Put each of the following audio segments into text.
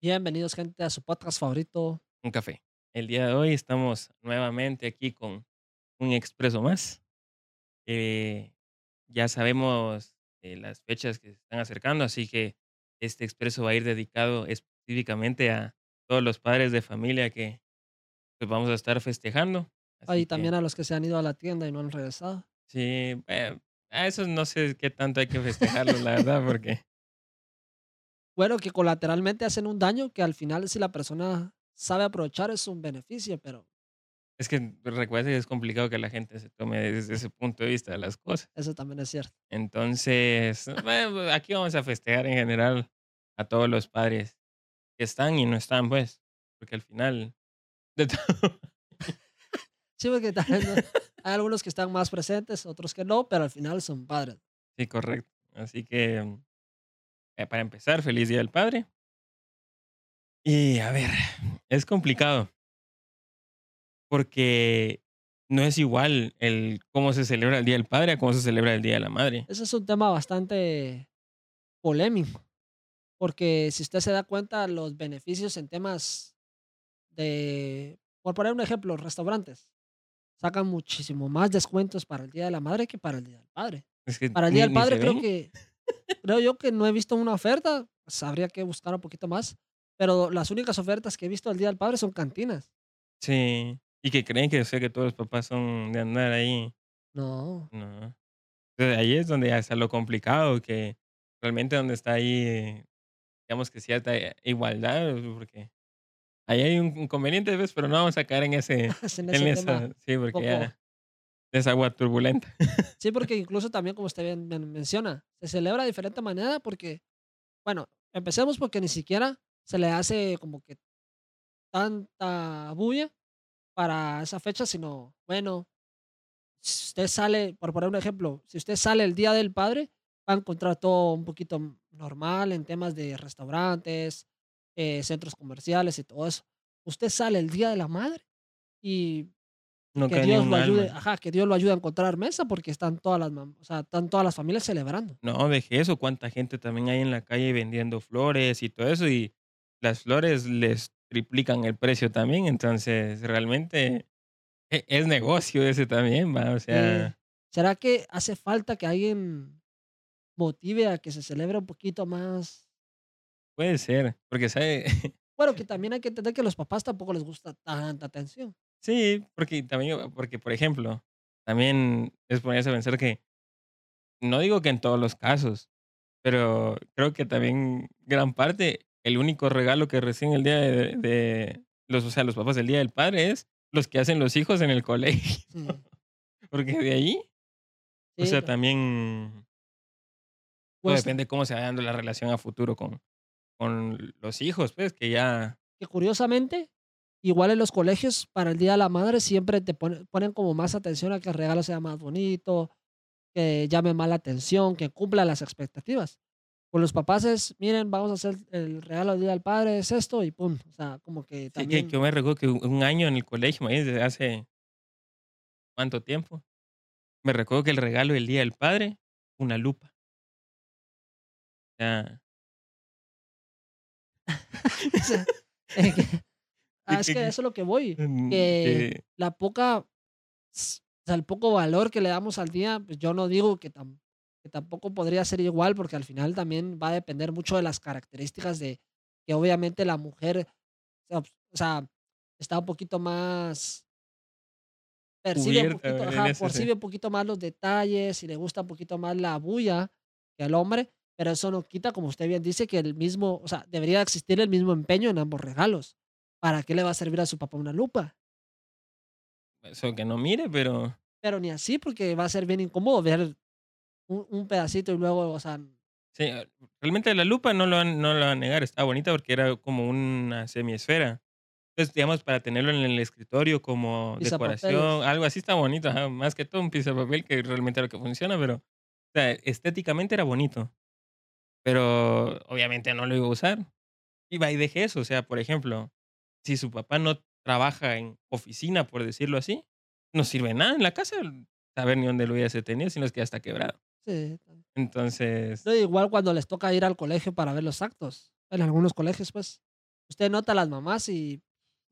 Bienvenidos, gente, a su podcast favorito. Un café. El día de hoy estamos nuevamente aquí con un expreso más. Eh, ya sabemos eh, las fechas que se están acercando, así que este expreso va a ir dedicado específicamente a todos los padres de familia que pues, vamos a estar festejando. Ahí que también a los que se han ido a la tienda y no han regresado. sí, a esos no sé qué tanto hay que festejarlos, la verdad, porque Bueno, que colateralmente hacen un daño que al final, si la persona sabe aprovechar, es un beneficio, pero es que recuerda que es complicado que la gente se tome desde ese punto de vista de las cosas. eso también es cierto. Entonces, bueno, pues, aquí vamos a festejar en general a todos los padres que están y no están, pues, porque al final de todo. Sí, porque también ¿no? hay algunos que están más presentes, otros que no, pero al final son padres. Sí, correcto. Así que, mm, eh, para empezar, feliz Día del Padre. Y a ver, es complicado porque no es igual el cómo se celebra el Día del Padre a cómo se celebra el Día de la Madre. Ese es un tema bastante polémico, porque si usted se da cuenta, los beneficios en temas de, por poner un ejemplo, restaurantes sacan muchísimo más descuentos para el Día de la Madre que para el Día del Padre. Es que Para el Día del Padre creo que creo yo que no he visto una oferta, pues, habría que buscar un poquito más, pero las únicas ofertas que he visto el Día del Padre son cantinas. Sí. Y que creen que, o sea, que todos los papás son de andar ahí. No, No. Entonces, ahí es donde ya está lo complicado, que realmente donde está ahí, digamos que cierta igualdad, porque ahí hay un inconveniente, ¿ves? Pero no vamos a caer en ese, es en en ese tema esa, sí, porque ya es agua turbulenta. sí, porque incluso también como usted bien men menciona, se celebra de diferente manera porque, bueno, empecemos porque ni siquiera se le hace como que tanta bulla para esa fecha, sino, bueno, si usted sale, por poner un ejemplo, si usted sale el Día del Padre, va a encontrar todo un poquito normal en temas de restaurantes, eh, centros comerciales y todo eso. Usted sale el Día de la Madre y No que Dios lo ayude, alma. ajá, que Dios lo ayude a encontrar mesa porque están todas las, o sea, están todas las familias celebrando. No, deje eso, cuánta gente también hay en la calle vendiendo flores y todo eso, y las flores les triplican el precio también, entonces realmente e- es negocio ese también, va, o sea, ¿será que hace falta que alguien motive a que se celebre un poquito más? puede ser, porque sabe, Bueno, que también hay que entender que a los papás tampoco les gusta tanta atención. Sí, porque también, porque por ejemplo, también es ponerse a pensar que, no digo que en todos los casos, pero creo que también gran parte, el único regalo que reciben el día de, de los, o sea, los papás del Día del Padre es los que hacen los hijos en el colegio, Sí, porque de ahí, o sí, sea, no, también pues depende de cómo se va dando la relación a futuro con, con los hijos, pues, que ya, que curiosamente, igual en los colegios para el Día de la Madre siempre te pone- ponen como más atención a que el regalo sea más bonito, que llame más la atención, que cumpla las expectativas. Con los papás es, miren, vamos a hacer el regalo del Día del Padre, es esto y pum. O sea, como que sí, que, que también, yo me recuerdo que un año en el colegio, desde hace cuánto tiempo, me recuerdo que el regalo del Día del Padre, una lupa. O sea, o sea, que- ah, es que eso es lo que voy, que que- la poca, o sea, el poco valor que le damos al día, pues yo no digo que, tam- que tampoco podría ser igual, porque al final también va a depender mucho de las características de que obviamente la mujer, o sea, está un poquito más, percibe un poquito, ajá, percibe un poquito más los detalles y le gusta un poquito más la bulla que al hombre, pero eso no quita, como usted bien dice, que el mismo, o sea, debería existir el mismo empeño en ambos regalos. ¿Para qué le va a servir a su papá una lupa? eso que no mire, pero Pero ni así, porque va a ser bien incómodo ver un, un pedacito y luego, o sea, sí, ah, realmente la lupa no lo, van- no lo van a negar, estaba bonita porque era como una semiesfera. Entonces, digamos, para tenerlo en el escritorio como decoración, algo así está bonito, ajá, más que todo un piso de papel que realmente es lo que funciona, pero o sea, estéticamente era bonito, pero obviamente no lo iba a usar. Y va y deje eso, o sea, por ejemplo, si su papá no trabaja en oficina, por decirlo así, no sirve nada en la casa saber ni dónde lo hubiese tenido, sino es que ya está quebrado. Sí. Entonces, No, igual cuando les toca ir al colegio para ver los actos. En algunos colegios, pues. usted nota a las mamás y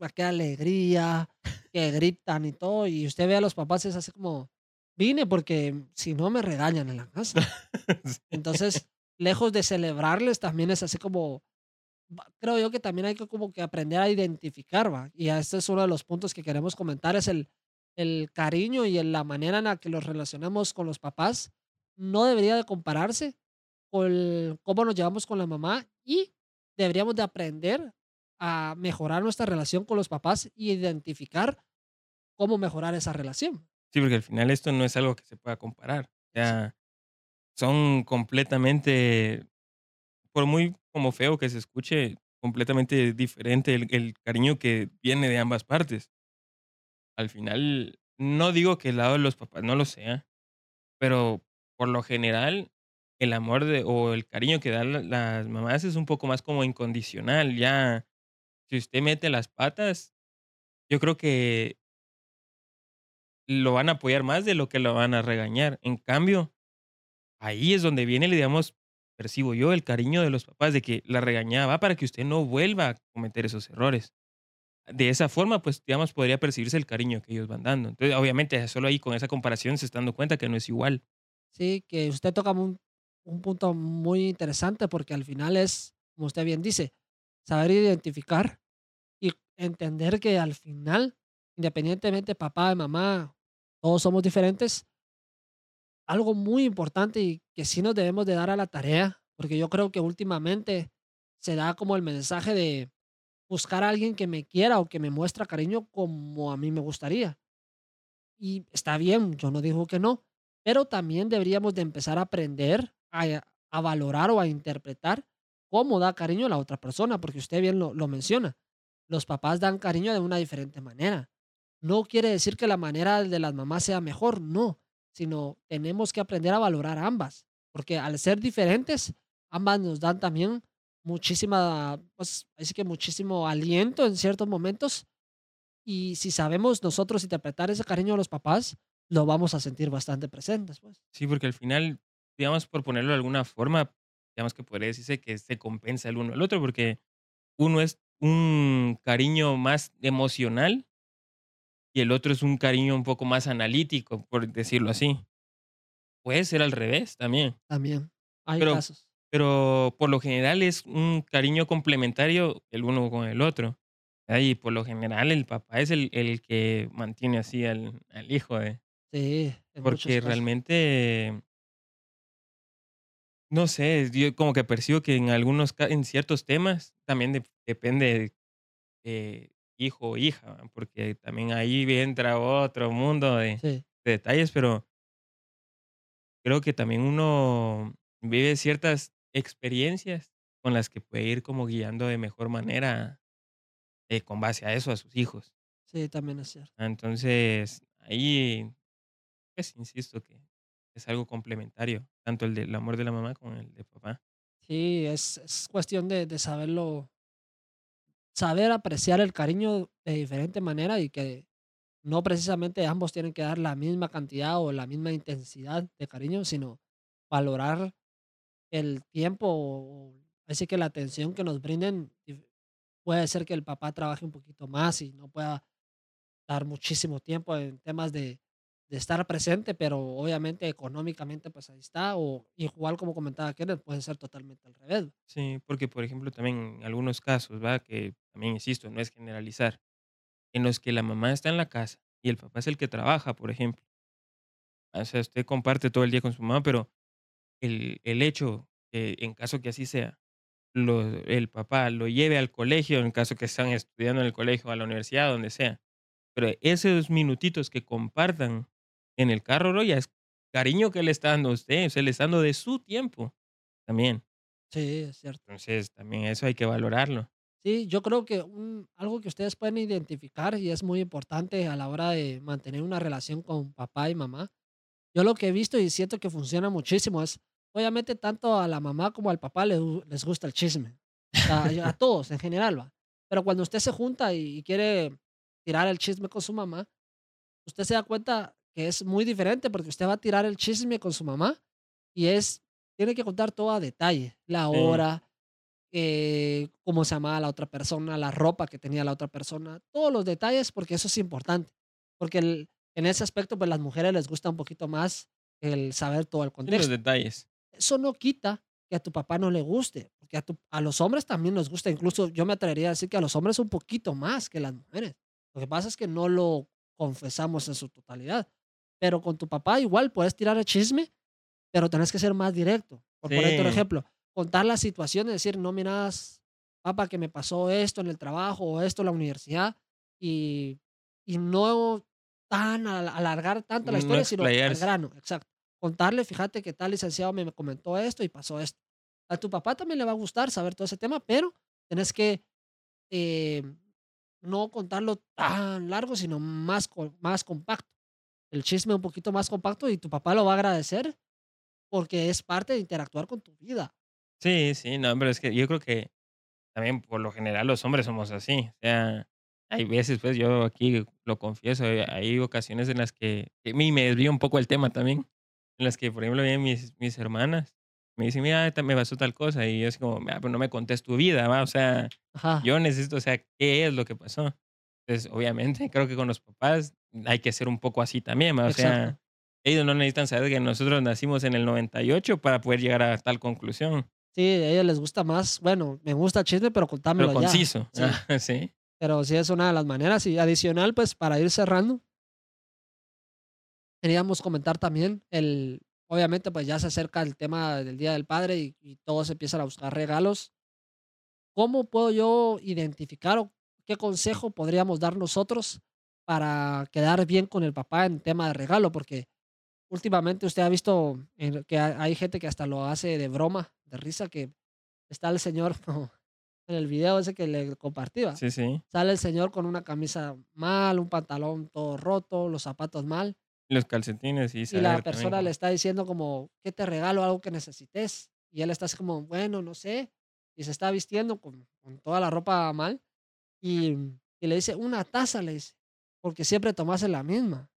va qué alegría, que gritan y todo, y usted ve a los papás es así como, vine porque si no me regañan en la casa. Sí. Entonces, lejos de celebrarles, también es así como, creo yo que también hay que como que aprender a identificar, ¿va? Y este es uno de los puntos que queremos comentar, es el, el cariño y el- la manera en la que los relacionamos con los papás. No debería de compararse con cómo nos llevamos con la mamá y deberíamos de aprender a mejorar nuestra relación con los papás y identificar cómo mejorar esa relación. Sí, porque al final esto no es algo que se pueda comparar. O Sí, sea, son completamente, por muy como feo que se escuche, completamente diferente el, el cariño que viene de ambas partes. Al final, no digo que el lado de los papás no lo sea, pero por lo general, el amor de, o el cariño que dan la- las mamás es un poco más como incondicional. Ya, si usted mete las patas, yo creo que lo van a apoyar más de lo que lo van a regañar. En cambio, ahí es donde viene, digamos, percibo yo el cariño de los papás de que la regañada va para que usted no vuelva a cometer esos errores. De esa forma, pues, digamos, podría percibirse el cariño que ellos van dando. Entonces, obviamente, solo ahí con esa comparación se está dando cuenta que no es igual. Sí, que usted toca un, un punto muy interesante porque al final es, como usted bien dice, saber identificar y entender que al final, independientemente papá y mamá, todos somos diferentes, algo muy importante y que sí nos debemos de dar a la tarea, porque yo creo que últimamente se da como el mensaje de buscar a alguien que me quiera o que me muestra cariño como a mí me gustaría. Y está bien, yo no digo que no, pero también deberíamos de empezar a aprender a, a valorar o a interpretar cómo da cariño la otra persona, porque usted bien lo menciona. Los papás dan cariño de una diferente manera. No quiere decir que la manera de las mamás sea mejor, no, sino tenemos que aprender a valorar ambas, porque al ser diferentes, ambas nos dan también muchísima, pues, así que muchísimo aliento en ciertos momentos y si sabemos nosotros interpretar ese cariño de los papás, lo vamos a sentir bastante presentes, pues. Sí, porque al final, digamos, por ponerlo de alguna forma, digamos que podría decirse que se compensa el uno al otro, porque uno es un cariño más emocional y el otro es un cariño un poco más analítico, por decirlo así. Puede ser al revés también, También hay pero, casos. pero por lo general es un cariño complementario el uno con el otro. Y por lo general el papá es el, el que mantiene así al, al hijo, de, Sí, porque realmente No sé, yo como que percibo que en algunos en ciertos temas también dep depende de hijo o hija, porque también ahí entra otro mundo de Sí, de detalles, pero creo que también uno vive ciertas experiencias con las que puede ir como guiando de mejor manera, eh, con base a eso, a sus hijos. sí, también es cierto. Entonces, ahí, pues, insisto que es algo complementario, tanto el del amor de la mamá como el de papá. Sí, es es cuestión de de saberlo saber apreciar el cariño de diferente manera y que no precisamente ambos tienen que dar la misma cantidad o la misma intensidad de cariño, sino valorar el tiempo así que la atención que nos brinden. puede ser que el papá trabaje un poquito más y no pueda dar muchísimo tiempo en temas de, de estar presente, pero obviamente económicamente pues ahí está, o igual como comentaba Kenneth, puede ser totalmente al revés. Sí, porque, por ejemplo, también en algunos casos, ¿va? Que también insisto, no es generalizar, en los que la mamá está en la casa y el papá es el que trabaja, por ejemplo. O sea, usted comparte todo el día con su mamá, pero el, el hecho que en caso que así sea, lo, el papá lo lleve al colegio, en caso que están estudiando en el colegio, a la universidad, donde sea, pero esos minutitos que compartan en el carro, bro, ya es cariño que le está dando a usted, sea, le está dando de su tiempo también. Sí, es cierto. Entonces, también eso hay que valorarlo. Sí, yo creo que un, algo que ustedes pueden identificar y es muy importante a la hora de mantener una relación con papá y mamá. Yo lo que he visto y siento que funciona muchísimo es, obviamente, tanto a la mamá como al papá les, les gusta el chisme. A, a todos en general, va. Pero cuando usted se junta y, y quiere tirar el chisme con su mamá, usted se da cuenta que es muy diferente porque usted va a tirar el chisme con su mamá y es, tiene que contar todo a detalle, la Sí, hora, eh, cómo se llamaba la otra persona, la ropa que tenía la otra persona, todos los detalles, porque eso es importante. Porque el- en ese aspecto, pues las mujeres les gusta un poquito más el saber todo el Sí, los contexto. detalles. Eso no quita que a tu papá no le guste, porque a, tu- a los hombres también les gusta, incluso yo me atrevería a decir que a los hombres un poquito más que las mujeres. Lo que pasa es que no lo confesamos en su totalidad. Pero con tu papá igual puedes tirar el chisme, pero tenés que ser más directo. Por Sí. ejemplo, contar la situación y decir, no miras, papá, que me pasó esto en el trabajo o esto en la universidad, y, y no tan al- alargar tanto la No historia, sino al grano, exacto. Contarle, fíjate que tal licenciado me me comentó esto y pasó esto. A tu papá también le va a gustar saber todo ese tema, pero tenés que eh, no contarlo tan largo, sino más, más compacto. El chisme un poquito más compacto y tu papá lo va a agradecer porque es parte de interactuar con tu vida. Sí, sí, no, pero es que yo creo que también por lo general los hombres somos así. O sea, hay veces, pues yo aquí lo confieso, eh, hay ocasiones en las que, que me me desvío un poco el tema también, en las que, por ejemplo, vienen mis, mis hermanas, me dicen, mira, me pasó tal cosa, y yo así como, ah, pero no me contés tu vida, va, o sea, Ajá. yo necesito, o sea, ¿qué es lo que pasó? Entonces, obviamente, creo que con los papás hay que ser un poco así también, o sea, Exacto. ellos no necesitan saber que nosotros nacimos en el 98 para poder llegar a tal conclusión. Sí, a ellos les gusta más, bueno, me gusta el chisme, pero Pero contámelo ya. conciso. Sí. Ah, sí. Pero sí es una de las maneras. Y adicional, pues para ir cerrando, queríamos comentar también el, obviamente pues ya se acerca el tema del Día del Padre y, y todos empiezan a buscar regalos. ¿Cómo puedo yo identificar o qué consejo podríamos dar nosotros para quedar bien con el papá en tema de regalo? Porque últimamente usted ha visto que ha- hay gente que hasta lo hace de broma, de risa, que está el señor en el video ese que le compartí, ¿va? Sí, sí. Sale el señor con una camisa mal, un pantalón todo roto, los zapatos mal, Los calcetines y y la persona le está diciendo como, ¿qué te regalo? Algo que necesites. Y él está así como, bueno, no sé. Y se está vistiendo con, con toda la ropa mal. Y, y le dice, una taza, le dice, porque siempre tomas la misma.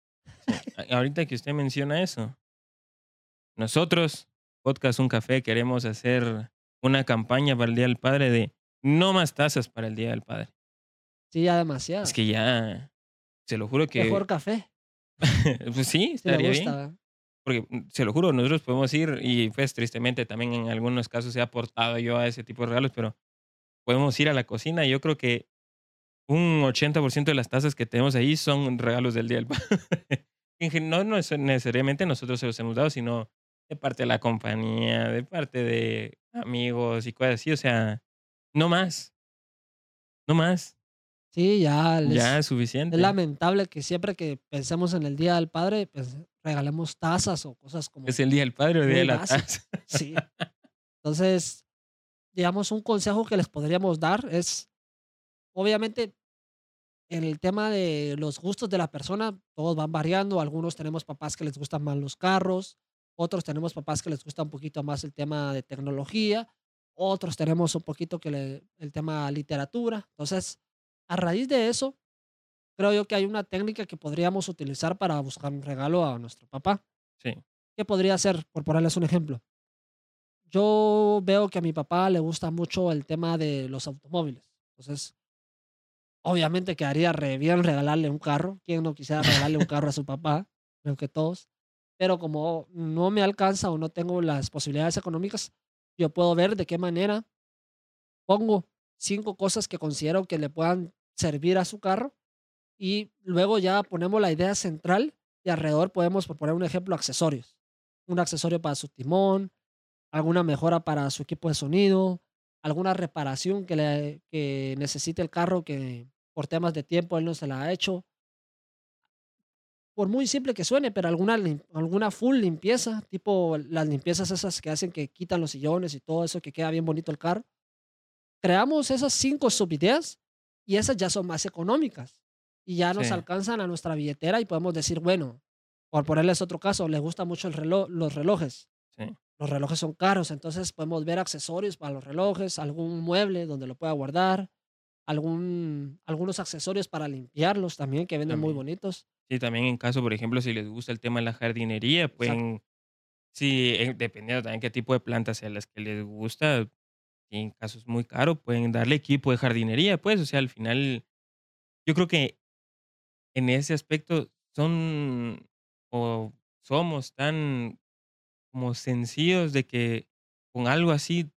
Ahorita que usted menciona eso, nosotros, Podcast Un Café, queremos hacer una campaña para el Día del Padre de no más tazas para el Día del Padre. Sí, ya demasiado. Es que ya, se lo juro que... Mejor café, pues sí, estaría gusta. bien. Porque mm, se lo juro, nosotros podemos ir y pues tristemente también en algunos casos he aportado yo a ese tipo de regalos, pero podemos ir a la cocina y yo creo que un 80% de las tazas que tenemos ahí son regalos del Día del Padre. No, no es necesariamente nosotros se los hemos dado, sino de parte de la compañía, de parte de amigos y cosas así. O sea, no más. No más. Sí, ya les- Ya es es suficiente. lamentable que siempre que pensemos en el Día del Padre, pues regalemos tazas o cosas como... ¿Es el Día del Padre o el Día de la básicas. Taza? Sí. Entonces, digamos, un consejo que les podríamos dar es, obviamente, en el tema de los gustos de la persona, todos van variando. Algunos tenemos papás que les gustan más los carros, otros tenemos papás que les gusta un poquito más el tema de tecnología, otros tenemos un poquito que le- el tema literatura. Entonces, a raíz de eso, creo yo que hay una técnica que podríamos utilizar para buscar un regalo a nuestro papá. Sí. ¿Qué podría ser? Por ponerles un ejemplo. Yo veo que a mi papá le gusta mucho el tema de los automóviles. Entonces, obviamente quedaría bien regalarle un carro. ¿Quién no quisiera regalarle un carro a su papá? Creo que todos. Pero como no me alcanza o no tengo las posibilidades económicas, yo puedo ver de qué manera pongo cinco cosas que considero que le puedan servir a su carro y luego ya ponemos la idea central y alrededor podemos, por poner un ejemplo, accesorios. Un accesorio para su timón, alguna mejora para su equipo de sonido, alguna reparación que, le, que necesite el carro que por temas de tiempo él no se la ha hecho. Por muy simple que suene, pero alguna, alguna full limpieza, tipo las limpiezas esas que hacen que quitan los sillones y todo eso, que queda bien bonito el carro. Creamos esas cinco subideas y esas ya son más económicas y ya nos Sí. alcanzan a nuestra billetera y podemos decir, bueno, por ponerles otro caso, le gusta mucho el reloj, los relojes. Sí. Los relojes son caros, entonces podemos ver accesorios para los relojes, algún mueble donde lo pueda guardar, algún, algunos accesorios para limpiarlos también, que venden muy También. bonitos. Sí, también en caso, por ejemplo, si les gusta el tema de la jardinería, pueden, sí, eh, dependiendo también qué tipo de plantas sea las que les gusta, en casos muy caros pueden darle equipo de jardinería, pues, o sea, al final, yo creo que en ese aspecto son o somos tan como sencillos de que con algo así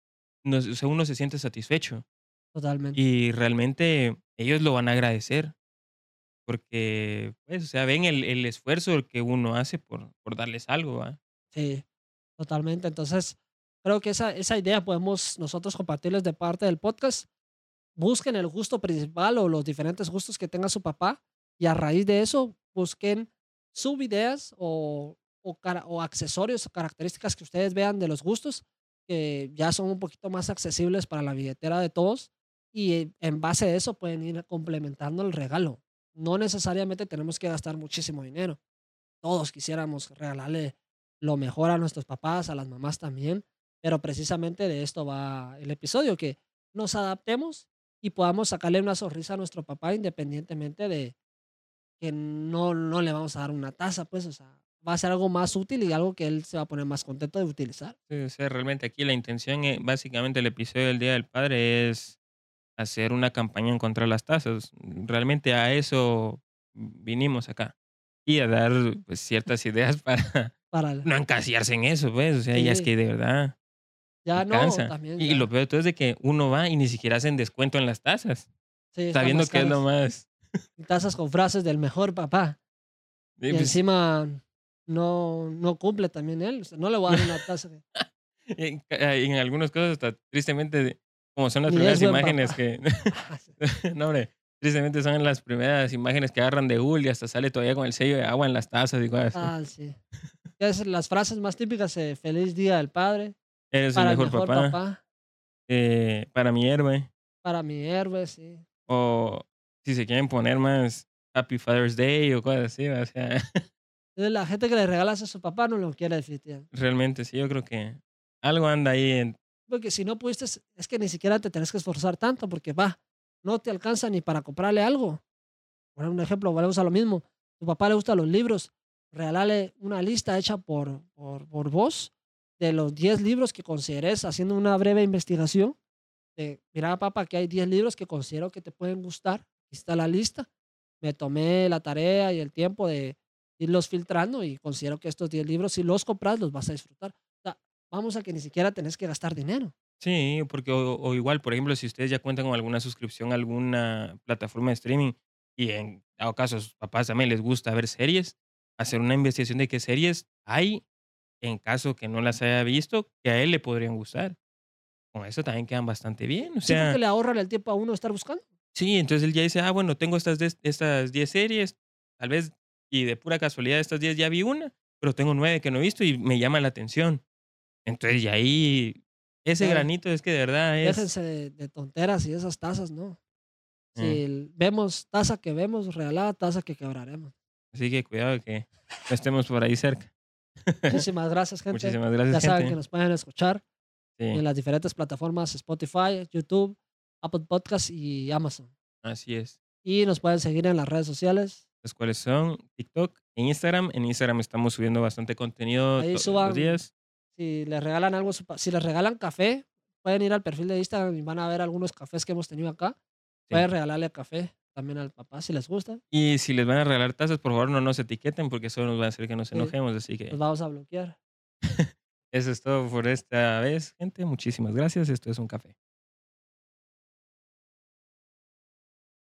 nos, o sea, uno se siente satisfecho Totalmente. y realmente ellos lo van a agradecer porque, pues, o sea, ven el, el esfuerzo que uno hace por, por darles algo, ¿va? Sí, totalmente. Entonces, creo que esa, esa idea podemos nosotros compartirles de parte del podcast. Busquen el gusto principal o los diferentes gustos que tenga su papá y a raíz de eso busquen subideas o, o, o accesorios o características que ustedes vean de los gustos que ya son un poquito más accesibles para la billetera de todos y en base a eso pueden ir complementando el regalo. No necesariamente tenemos que gastar muchísimo dinero. Todos quisiéramos regalarle lo mejor a nuestros papás, a las mamás también, pero precisamente de esto va el episodio, que nos adaptemos y podamos sacarle una sonrisa a nuestro papá independientemente de que no, no le vamos a dar una taza, pues, o sea, va a ser algo más útil y algo que él se va a poner más contento de utilizar. Sí, o sea, realmente aquí la intención, eh, básicamente el episodio del Día del Padre es hacer una campaña en contra de las tasas. Realmente a eso vinimos acá. Y a dar pues, ciertas ideas para Para el- no encasillarse en eso, pues. O sea, ya es Sí. que de verdad ya no, cansa. también Y ya. lo peor de todo es de que uno va y ni siquiera hacen descuento en las tasas, Sí, sabiendo que es lo más... Y tazas con frases del mejor papá. Sí, Y pues, encima no, no cumple también él. o sea, no le voy a dar una taza. de- en, en algunos casos, hasta tristemente, como son las Ni primeras imágenes papá. que... No, hombre. Tristemente son las primeras imágenes que agarran de Google y hasta sale todavía con el sello de agua en las tazas y cosas. Ah, sí. Es las frases más típicas, eh, feliz día del padre, Eres el para el mejor, mejor papá. papá, eh, para mi héroe. para mi héroe, sí. O si se quieren poner más Happy Father's Day o cosas así. O sea, Entonces, la gente que le regalas a su papá no lo quiere definitivamente. realmente sí, yo creo que algo anda ahí. En, Porque si no pudiste, es que ni siquiera te tenés que esforzar tanto, porque va, no te alcanza ni para comprarle algo. Por un ejemplo, volvemos a lo mismo. Tu papá le gustan los libros, regálale una lista hecha por, por, por vos de los 10 libros que consideres haciendo una breve investigación. De, mira, papá, que hay 10 libros que considero que te pueden gustar. Aquí está la lista. Me tomé la tarea y el tiempo de irlos filtrando y considero que estos 10 libros, si los compras, los vas a disfrutar. Vamos a que ni siquiera tenés que gastar dinero. sí, porque o, o igual, por ejemplo, si ustedes ya cuentan con alguna suscripción a alguna plataforma de streaming y en dado caso a sus papás también les gusta ver series, hacer una investigación de qué series hay en caso que no las haya visto que a él le podrían gustar. Con eso también quedan bastante bien. O Sí, sea, porque le ahorran el tiempo a uno estar buscando. Sí, entonces él ya dice, ah, bueno, tengo estas, des- estas 10 series, tal vez, y de pura casualidad de estas 10 ya vi una, pero tengo 9 que no he visto y me llama la atención. Entonces, y ahí, ese granito es que de verdad es... Déjense de, de tonteras y esas tazas, ¿no? Si Mm. el- vemos taza que vemos, regalada taza que quebraremos. Así que cuidado que no estemos por ahí cerca. Muchísimas gracias, gente. Muchísimas ya gracias, saben gente. que nos pueden escuchar Sí, en las diferentes plataformas Spotify, YouTube, Apple Podcasts y Amazon. así es. Y nos pueden seguir en las redes sociales. Las cuales son TikTok e Instagram. En Instagram estamos subiendo bastante contenido Ahí todos suban- los días. Si les regalan algo, si les regalan café, pueden ir al perfil de Instagram y van a ver algunos cafés que hemos tenido acá. Sí. Pueden regalarle café también al papá si les gusta. Y si les van a regalar tazas, por favor no nos etiqueten porque eso nos va a hacer que nos enojemos. Así que... Los vamos a bloquear. Eso es todo por esta vez, gente. Muchísimas gracias. Esto es un café.